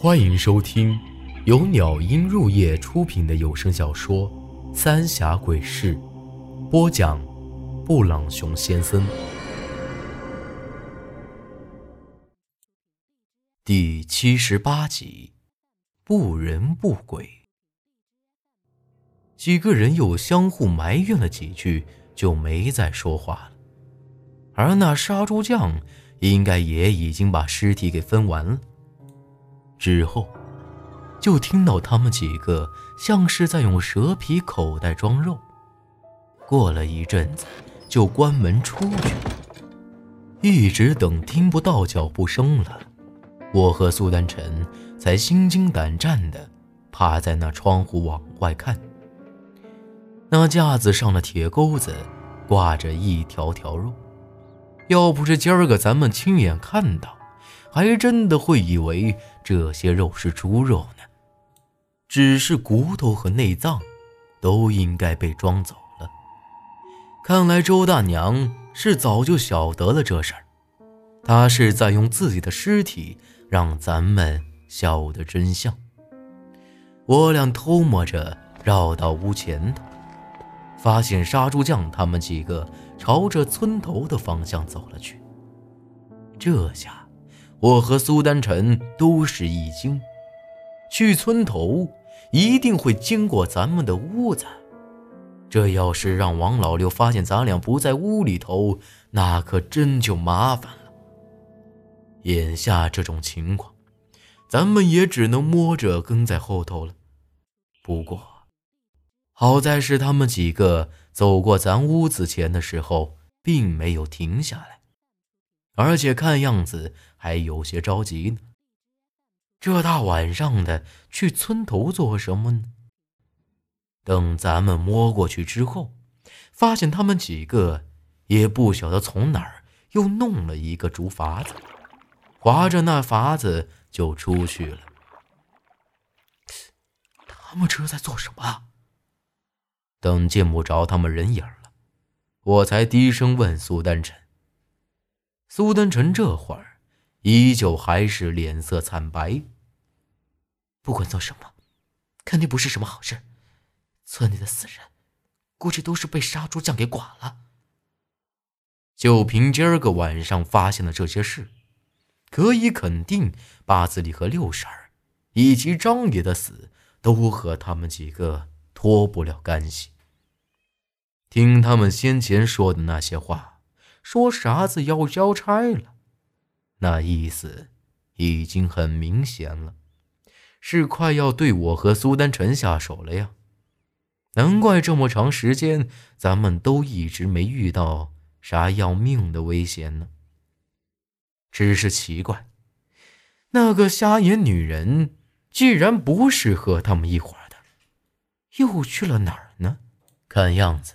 欢迎收听由鸟音入夜出品的有声小说《三峡鬼事》，播讲：布朗熊先生。第七十八集，不人不鬼。几个人又相互埋怨了几句，就没再说话了。而那杀猪匠应该也已经把尸体给分完了。之后，就听到他们几个像是在用蛇皮口袋装肉。过了一阵子，就关门出去。一直等听不到脚步声了，我和苏丹晨才心惊胆战地趴在那窗户往外看。那架子上的铁钩子挂着一条条肉，要不是今儿个咱们亲眼看到。还真的会以为这些肉是猪肉呢，只是骨头和内脏都应该被装走了。看来周大娘是早就晓得了这事儿，她是在用自己的尸体让咱们晓得真相。我俩偷摸着绕到屋前头，发现杀猪匠他们几个朝着村头的方向走了去。这下。我和苏丹晨都是一惊，去村头一定会经过咱们的屋子，这要是让王老六发现咱俩不在屋里头，那可真就麻烦了。眼下这种情况，咱们也只能摸着跟在后头了。不过，好在是他们几个走过咱屋子前的时候，并没有停下来。而且看样子还有些着急呢。这大晚上的去村头做什么呢？等咱们摸过去之后，发现他们几个也不晓得从哪儿又弄了一个竹筏子，划着那筏子就出去了。他们这是在做什么？等见不着他们人影了，我才低声问苏丹晨。苏丹臣这会儿依旧还是脸色惨白。不管做什么，肯定不是什么好事。村里的死人，估计都是被杀猪匠给剐了。就凭今儿个晚上发现的这些事，可以肯定，八子里和六婶儿以及张爷的死，都和他们几个脱不了干系。听他们先前说的那些话。说啥子要交差了，那意思已经很明显了，是快要对我和苏丹臣下手了呀。难怪这么长时间咱们都一直没遇到啥要命的危险呢。只是奇怪，那个瞎眼女人既然不是和他们一伙的，又去了哪儿呢？看样子。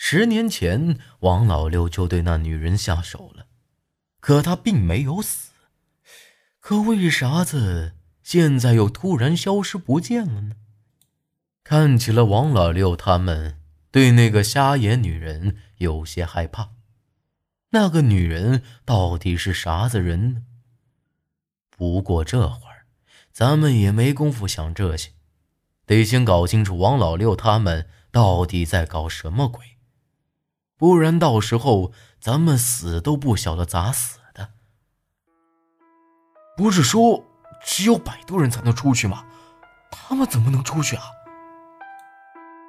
十年前，王老六就对那女人下手了，可她并没有死。可为啥子现在又突然消失不见了呢？看起来王老六他们对那个瞎眼女人有些害怕。那个女人到底是啥子人呢？不过这会儿，咱们也没工夫想这些，得先搞清楚王老六他们到底在搞什么鬼。不然到时候咱们死都不晓得咋死的。不是说只有摆渡人才能出去吗？他们怎么能出去啊？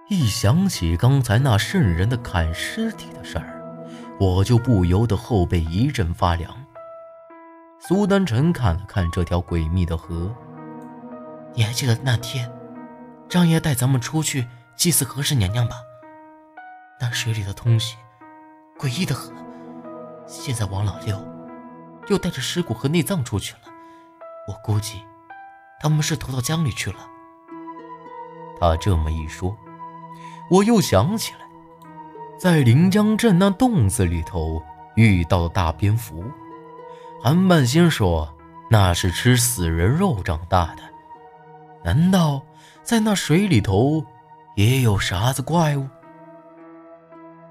一想起刚才那渗人的砍尸体的事儿，我就不由得后背一阵发凉。苏丹臣看了看这条诡秘的河，你还记得那天张爷带咱们出去祭祀何氏娘娘吧？那水里的东西诡异的很。现在王老六又带着尸骨和内脏出去了，我估计他们是投到江里去了。他这么一说，我又想起来，在临江镇那洞子里头遇到大蝙蝠，韩半仙说那是吃死人肉长大的。难道在那水里头也有啥子怪物？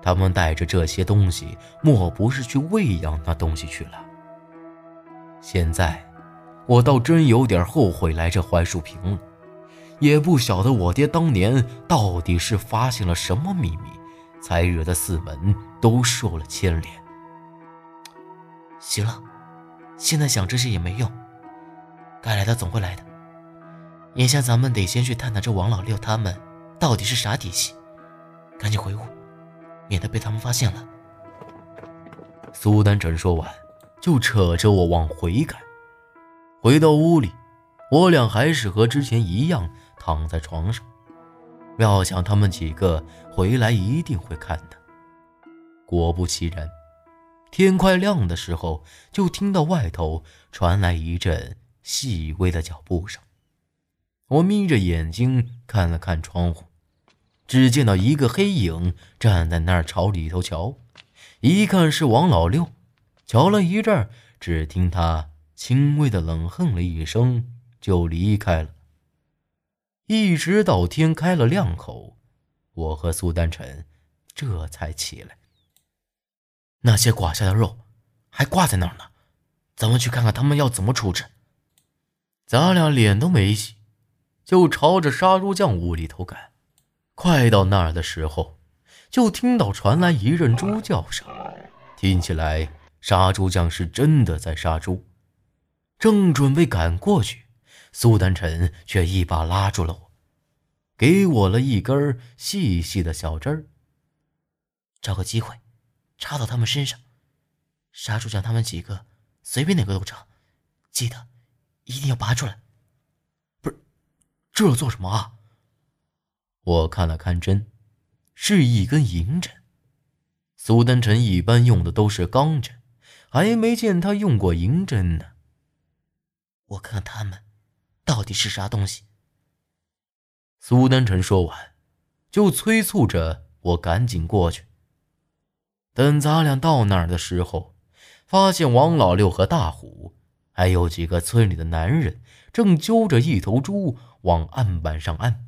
他们带着这些东西，莫不是去喂养那东西去了？现在，我倒真有点后悔来这槐树坪了。也不晓得我爹当年到底是发现了什么秘密，才惹得四门都受了牵连。行了，现在想这些也没用，该来的总会来的。眼下咱们得先去探探这王老六他们到底是啥底细，赶紧回屋，免得被他们发现了。苏丹臣说完，就扯着我往回赶。回到屋里，我俩还是和之前一样。躺在床上，料想他们几个回来一定会看的。果不其然，天快亮的时候，就听到外头传来一阵细微的脚步声。我眯着眼睛看了看窗户，只见到一个黑影站在那儿朝里头瞧，一看是王老六。瞧了一阵，只听他轻微的冷哼了一声，就离开了。一直到天开了亮口，我和苏丹臣这才起来。那些刮下的肉还挂在那儿呢，咱们去看看他们要怎么处置。咱俩脸都没洗，就朝着杀猪匠屋里头赶。快到那儿的时候，就听到传来一阵猪叫声，听起来杀猪匠是真的在杀猪。正准备赶过去。苏丹臣却一把拉住了我，给我了一根细细的小针儿。找个机会，插到他们身上，杀猪匠他们几个随便哪个都成，记得一定要拔出来。不是，这做什么啊？我看了看针，是一根银针。苏丹臣一般用的都是钢针，还没见他用过银针呢。我看他们。到底是啥东西？苏丹臣说完，就催促着我赶紧过去。等咱俩到那儿的时候，发现王老六和大虎，还有几个村里的男人，正揪着一头猪往案板上按。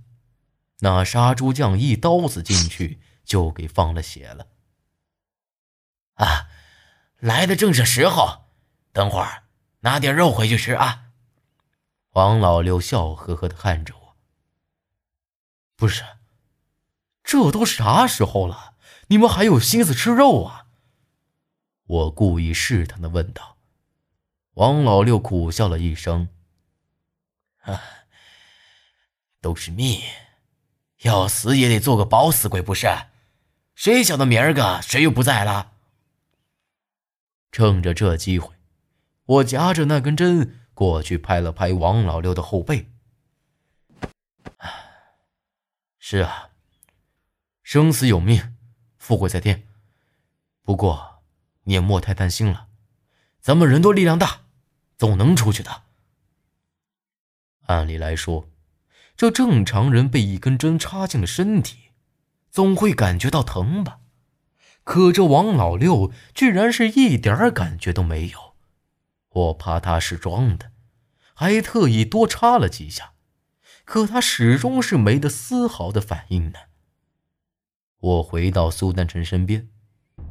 那杀猪匠一刀子进去，就给放了血了。啊，来的正是时候，等会儿拿点肉回去吃啊。王老六笑呵呵的看着我：“不是，这都啥时候了，你们还有心思吃肉啊？”我故意试探的问道。王老六苦笑了一声：“啊，都是命，要死也得做个饱死鬼不是？谁晓得明儿个谁又不在了？”趁着这机会，我夹着那根针。过去拍了拍王老六的后背。是啊，生死有命，富贵在天。不过你也莫太担心了，咱们人多力量大，总能出去的。按理来说，这正常人被一根针插进了身体，总会感觉到疼吧？可这王老六居然是一点感觉都没有。我怕他是装的，还特意多插了几下，可他始终是没得丝毫的反应呢。我回到苏丹臣身边，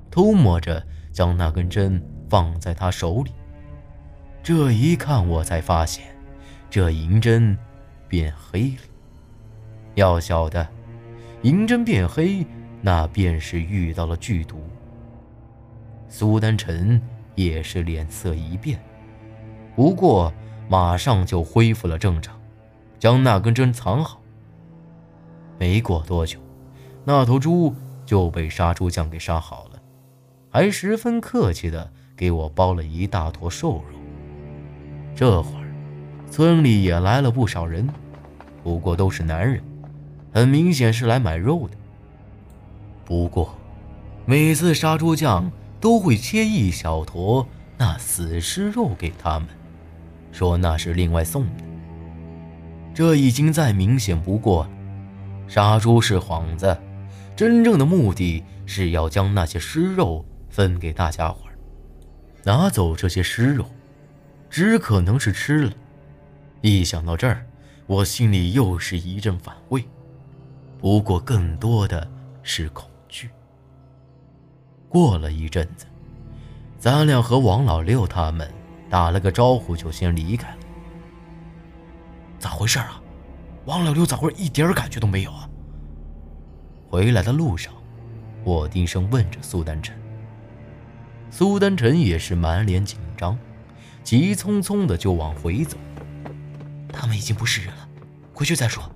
偷摸着将那根针放在他手里。这一看，我才发现，这银针变黑了。要晓得，银针变黑，那便是遇到了剧毒。苏丹臣也是脸色一变。不过，马上就恢复了正常，将那根针藏好。没过多久，那头猪就被杀猪匠给杀好了，还十分客气的给我包了一大坨瘦肉。这会，村里也来了不少人，不过都是男人，很明显是来买肉的。不过，每次杀猪匠都会切一小坨那死尸肉给他们。说那是另外送的，这已经再明显不过了。杀猪是幌子，真正的目的是要将那些尸肉分给大家伙拿走这些尸肉，只可能是吃了。一想到这儿，我心里又是一阵反胃，不过更多的是恐惧。过了一阵子，咱俩和王老六他们。打了个招呼就先离开了。咋回事啊？王老六咋会一点感觉都没有啊？回来的路上，我低声问着苏丹晨。苏丹晨也是满脸紧张，急匆匆的就往回走。他们已经不是人了，回去再说。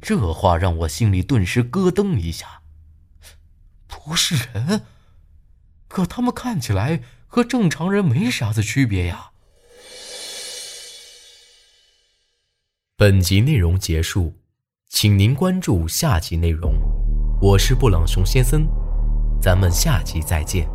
这话让我心里顿时咯噔一下。不是人？可他们看起来和正常人没啥子区别呀。本集内容结束，请您关注下集内容。我是布朗熊先生，咱们下集再见。